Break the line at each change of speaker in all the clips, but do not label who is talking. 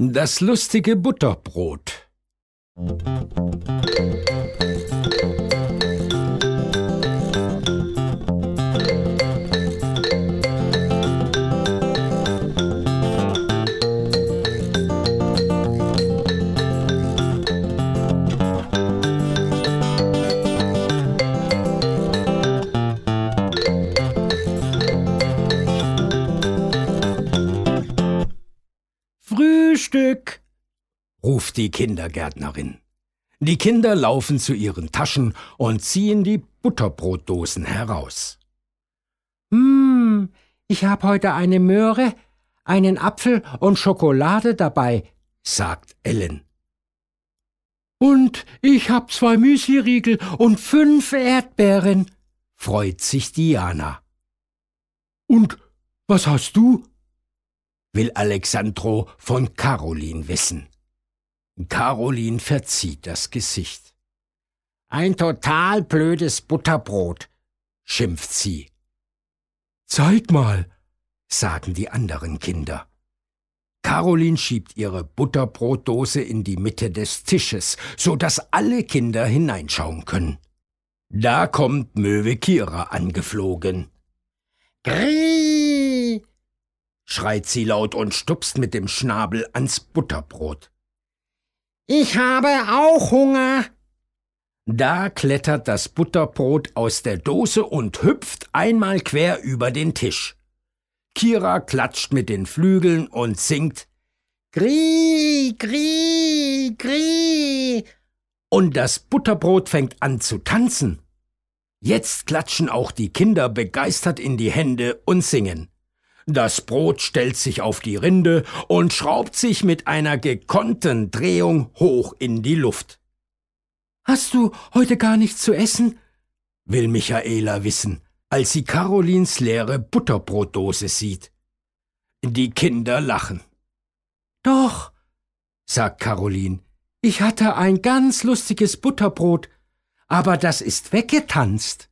Das lustige Butterbrot. Frühstück, ruft die Kindergärtnerin. Die Kinder laufen zu ihren Taschen und ziehen die Butterbrotdosen heraus. Hm, ich hab heute eine Möhre, einen Apfel und Schokolade dabei, sagt Ellen. Und ich hab zwei Müsliriegel und fünf Erdbeeren, freut sich Diana. Und was hast du? Will Alexandro von Caroline wissen. Caroline verzieht das Gesicht. Ein total blödes Butterbrot, schimpft sie. Zeig mal, sagen die anderen Kinder. Caroline schiebt ihre Butterbrotdose in die Mitte des Tisches, so dass alle Kinder hineinschauen können. Da kommt Möwe Kira angeflogen. Grie, schreit sie laut und stupst mit dem Schnabel ans Butterbrot. Ich habe auch Hunger. Da klettert das Butterbrot aus der Dose und hüpft einmal quer über den Tisch. Kira klatscht mit den Flügeln und singt Grie, Grie, Grie. Und das Butterbrot fängt an zu tanzen. Jetzt klatschen auch die Kinder begeistert in die Hände und singen. Das Brot stellt sich auf die Rinde und schraubt sich mit einer gekonnten Drehung hoch in die Luft. Hast du heute gar nichts zu essen? will Michaela wissen, als sie Carolins leere Butterbrotdose sieht. Die Kinder lachen. Doch, sagt Caroline, ich hatte ein ganz lustiges Butterbrot, aber das ist weggetanzt.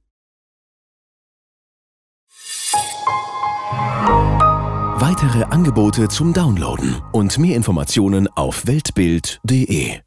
Weitere Angebote zum Downloaden und mehr Informationen auf weltbild.de